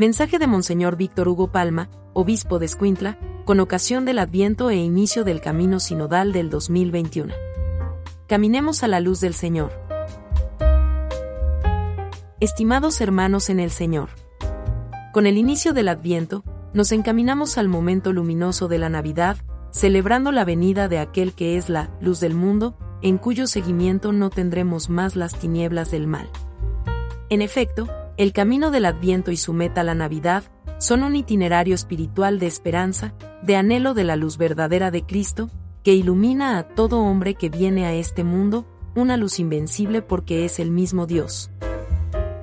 Mensaje de Monseñor Víctor Hugo Palma, obispo de Escuintla, con ocasión del Adviento e inicio del Camino Sinodal del 2021. Caminemos a la luz del Señor. Estimados hermanos en el Señor. Con el inicio del Adviento, nos encaminamos al momento luminoso de la Navidad, celebrando la venida de aquel que es la luz del mundo, en cuyo seguimiento no tendremos más las tinieblas del mal. En efecto, el camino del Adviento y su meta la Navidad son un itinerario espiritual de esperanza, de anhelo de la luz verdadera de Cristo, que ilumina a todo hombre que viene a este mundo, una luz invencible porque es el mismo Dios.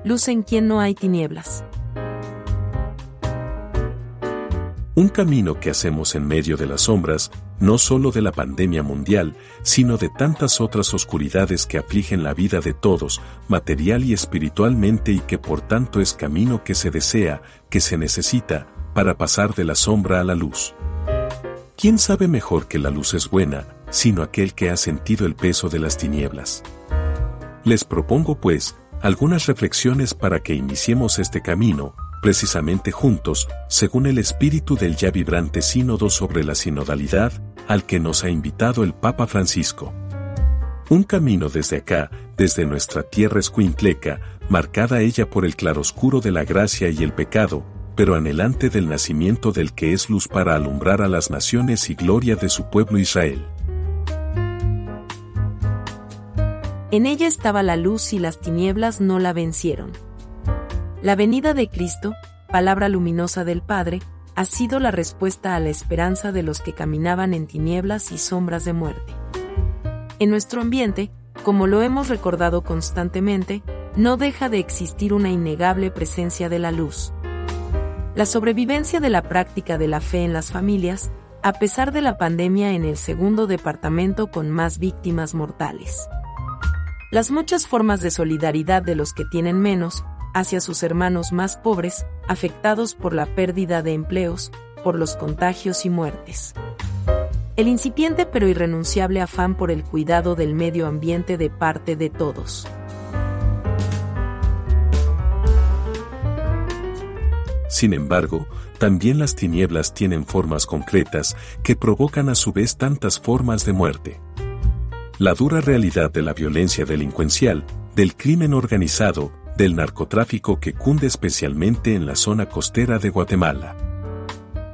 Luz en quien no hay tinieblas. Un camino que hacemos en medio de las sombras, no solo de la pandemia mundial, sino de tantas otras oscuridades que afligen la vida de todos, material y espiritualmente y que por tanto es camino que se desea, que se necesita, para pasar de la sombra a la luz. ¿Quién sabe mejor que la luz es buena, sino aquel que ha sentido el peso de las tinieblas? Les propongo pues, algunas reflexiones para que iniciemos este camino, precisamente juntos, según el espíritu del ya vibrante sínodo sobre la sinodalidad, al que nos ha invitado el Papa Francisco. Un camino desde acá, desde nuestra tierra escuintleca, marcada ella por el claroscuro de la gracia y el pecado, pero anhelante del nacimiento del que es luz para alumbrar a las naciones y gloria de su pueblo Israel. En ella estaba la luz y las tinieblas no la vencieron. La venida de Cristo, palabra luminosa del Padre, ha sido la respuesta a la esperanza de los que caminaban en tinieblas y sombras de muerte. En nuestro ambiente, como lo hemos recordado constantemente, no deja de existir una innegable presencia de la luz. La sobrevivencia de la práctica de la fe en las familias, a pesar de la pandemia en el segundo departamento con más víctimas mortales. Las muchas formas de solidaridad de los que tienen menos, hacia sus hermanos más pobres, afectados por la pérdida de empleos, por los contagios y muertes. El incipiente pero irrenunciable afán por el cuidado del medio ambiente de parte de todos. Sin embargo, también las tinieblas tienen formas concretas que provocan a su vez tantas formas de muerte. La dura realidad de la violencia delincuencial, del crimen organizado, del narcotráfico que cunde especialmente en la zona costera de Guatemala.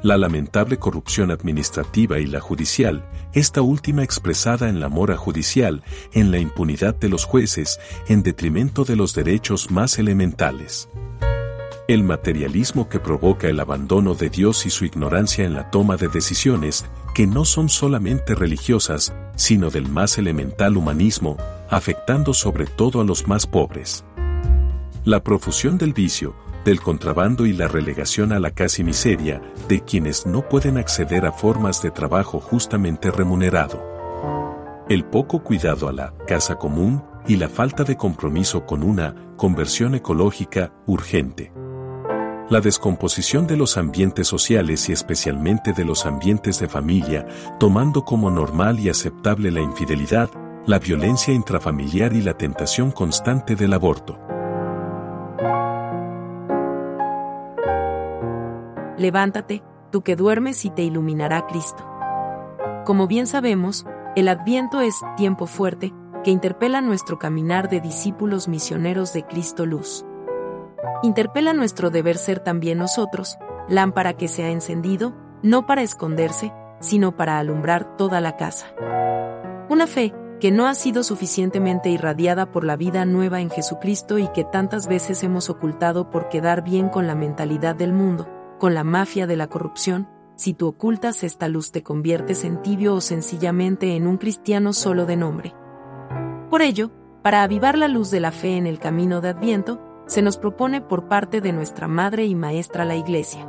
La lamentable corrupción administrativa y la judicial, esta última expresada en la mora judicial, en la impunidad de los jueces, en detrimento de los derechos más elementales. El materialismo que provoca el abandono de Dios y su ignorancia en la toma de decisiones, que no son solamente religiosas, sino del más elemental humanismo, afectando sobre todo a los más pobres la profusión del vicio, del contrabando y la relegación a la casi miseria de quienes no pueden acceder a formas de trabajo justamente remunerado. El poco cuidado a la casa común y la falta de compromiso con una conversión ecológica urgente. La descomposición de los ambientes sociales y especialmente de los ambientes de familia, tomando como normal y aceptable la infidelidad, la violencia intrafamiliar y la tentación constante del aborto. Levántate, tú que duermes y te iluminará Cristo. Como bien sabemos, el Adviento es tiempo fuerte, que interpela nuestro caminar de discípulos misioneros de Cristo Luz. Interpela nuestro deber ser también nosotros, lámpara que se ha encendido, no para esconderse, sino para alumbrar toda la casa. Una fe que no ha sido suficientemente irradiada por la vida nueva en Jesucristo y que tantas veces hemos ocultado por quedar bien con la mentalidad del mundo, con la mafia de la corrupción, si tú ocultas esta luz te conviertes en tibio o sencillamente en un cristiano solo de nombre. Por ello, para avivar la luz de la fe en el camino de Adviento, se nos propone por parte de nuestra Madre y Maestra la Iglesia.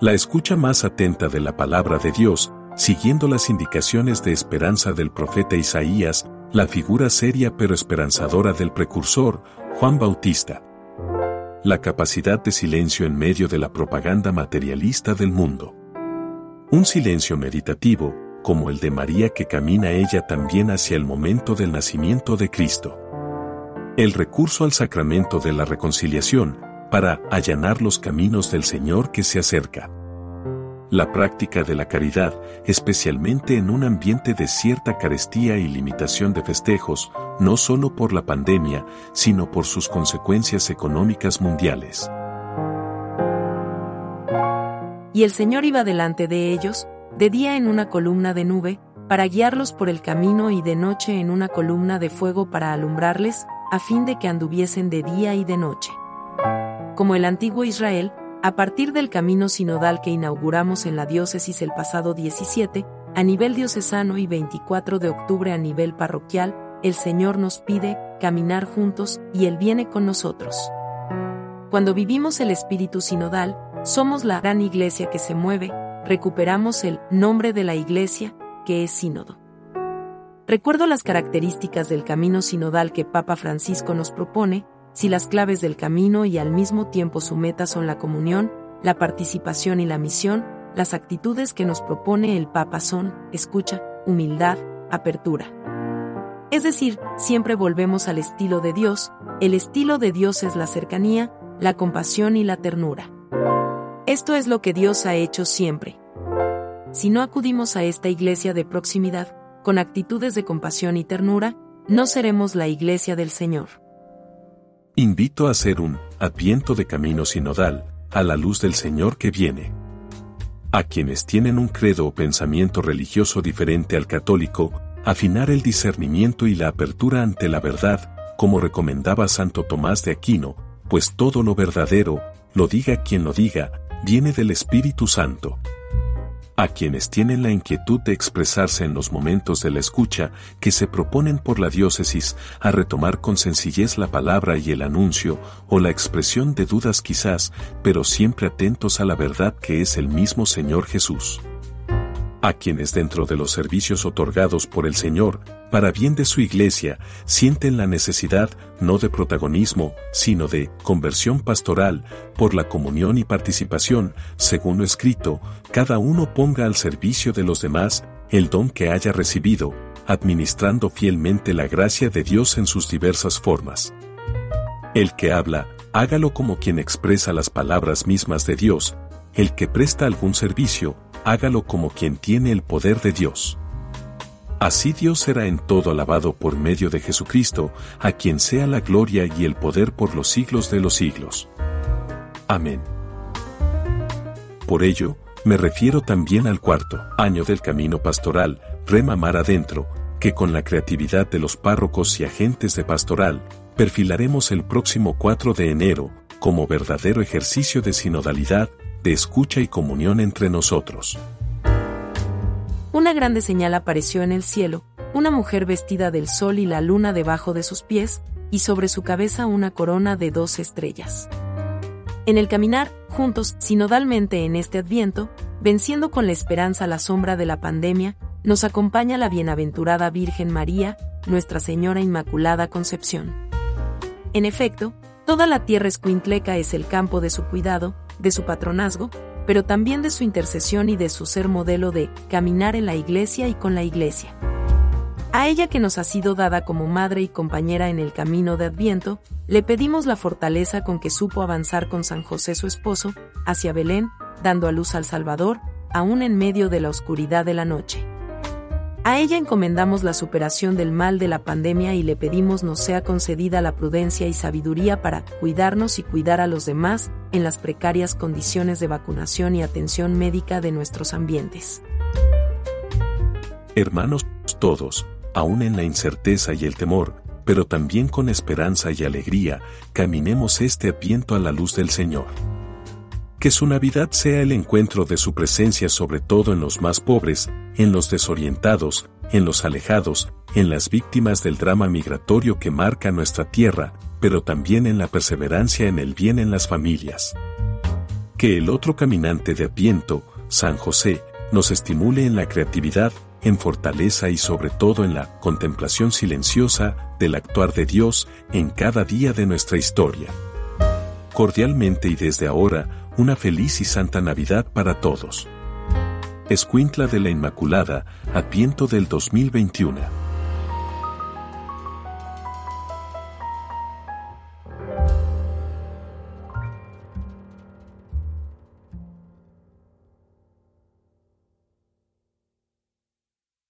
La escucha más atenta de la palabra de Dios, siguiendo las indicaciones de esperanza del profeta Isaías, la figura seria pero esperanzadora del precursor, Juan Bautista la capacidad de silencio en medio de la propaganda materialista del mundo. Un silencio meditativo, como el de María que camina ella también hacia el momento del nacimiento de Cristo. El recurso al sacramento de la reconciliación, para allanar los caminos del Señor que se acerca. La práctica de la caridad, especialmente en un ambiente de cierta carestía y limitación de festejos, no solo por la pandemia, sino por sus consecuencias económicas mundiales. Y el Señor iba delante de ellos, de día en una columna de nube, para guiarlos por el camino y de noche en una columna de fuego para alumbrarles, a fin de que anduviesen de día y de noche. Como el antiguo Israel, a partir del camino sinodal que inauguramos en la diócesis el pasado 17, a nivel diocesano y 24 de octubre a nivel parroquial, el Señor nos pide caminar juntos y Él viene con nosotros. Cuando vivimos el espíritu sinodal, somos la gran iglesia que se mueve, recuperamos el nombre de la iglesia, que es sínodo. Recuerdo las características del camino sinodal que Papa Francisco nos propone, si las claves del camino y al mismo tiempo su meta son la comunión, la participación y la misión, las actitudes que nos propone el Papa son escucha, humildad, apertura. Es decir, siempre volvemos al estilo de Dios, el estilo de Dios es la cercanía, la compasión y la ternura. Esto es lo que Dios ha hecho siempre. Si no acudimos a esta iglesia de proximidad, con actitudes de compasión y ternura, no seremos la iglesia del Señor. Invito a hacer un adviento de camino sinodal, a la luz del Señor que viene. A quienes tienen un credo o pensamiento religioso diferente al católico, afinar el discernimiento y la apertura ante la verdad, como recomendaba Santo Tomás de Aquino, pues todo lo verdadero, lo diga quien lo diga, viene del Espíritu Santo a quienes tienen la inquietud de expresarse en los momentos de la escucha que se proponen por la diócesis a retomar con sencillez la palabra y el anuncio o la expresión de dudas quizás, pero siempre atentos a la verdad que es el mismo Señor Jesús a quienes dentro de los servicios otorgados por el Señor, para bien de su iglesia, sienten la necesidad no de protagonismo, sino de conversión pastoral, por la comunión y participación, según lo escrito, cada uno ponga al servicio de los demás el don que haya recibido, administrando fielmente la gracia de Dios en sus diversas formas. El que habla, hágalo como quien expresa las palabras mismas de Dios, el que presta algún servicio, hágalo como quien tiene el poder de Dios. Así Dios será en todo alabado por medio de Jesucristo, a quien sea la gloria y el poder por los siglos de los siglos. Amén. Por ello, me refiero también al cuarto año del camino pastoral, remamar adentro, que con la creatividad de los párrocos y agentes de pastoral, perfilaremos el próximo 4 de enero, como verdadero ejercicio de sinodalidad, de escucha y comunión entre nosotros. Una grande señal apareció en el cielo, una mujer vestida del sol y la luna debajo de sus pies, y sobre su cabeza una corona de dos estrellas. En el caminar, juntos, sinodalmente en este adviento, venciendo con la esperanza la sombra de la pandemia, nos acompaña la bienaventurada Virgen María, Nuestra Señora Inmaculada Concepción. En efecto, toda la tierra escuintleca es el campo de su cuidado, de su patronazgo, pero también de su intercesión y de su ser modelo de caminar en la iglesia y con la iglesia. A ella que nos ha sido dada como madre y compañera en el camino de Adviento, le pedimos la fortaleza con que supo avanzar con San José su esposo, hacia Belén, dando a luz al Salvador, aún en medio de la oscuridad de la noche. A ella encomendamos la superación del mal de la pandemia y le pedimos nos sea concedida la prudencia y sabiduría para cuidarnos y cuidar a los demás en las precarias condiciones de vacunación y atención médica de nuestros ambientes. Hermanos todos, aún en la incerteza y el temor, pero también con esperanza y alegría, caminemos este adviento a la luz del Señor. Que su Navidad sea el encuentro de su presencia sobre todo en los más pobres, en los desorientados, en los alejados, en las víctimas del drama migratorio que marca nuestra tierra, pero también en la perseverancia en el bien en las familias. Que el otro caminante de Apiento, San José, nos estimule en la creatividad, en fortaleza y sobre todo en la contemplación silenciosa del actuar de Dios en cada día de nuestra historia. Cordialmente y desde ahora, una feliz y santa Navidad para todos. Escuintla de la Inmaculada, Adviento del 2021.